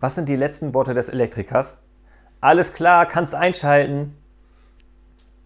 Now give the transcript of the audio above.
Was sind die letzten Worte des Elektrikers? Alles klar, kannst einschalten.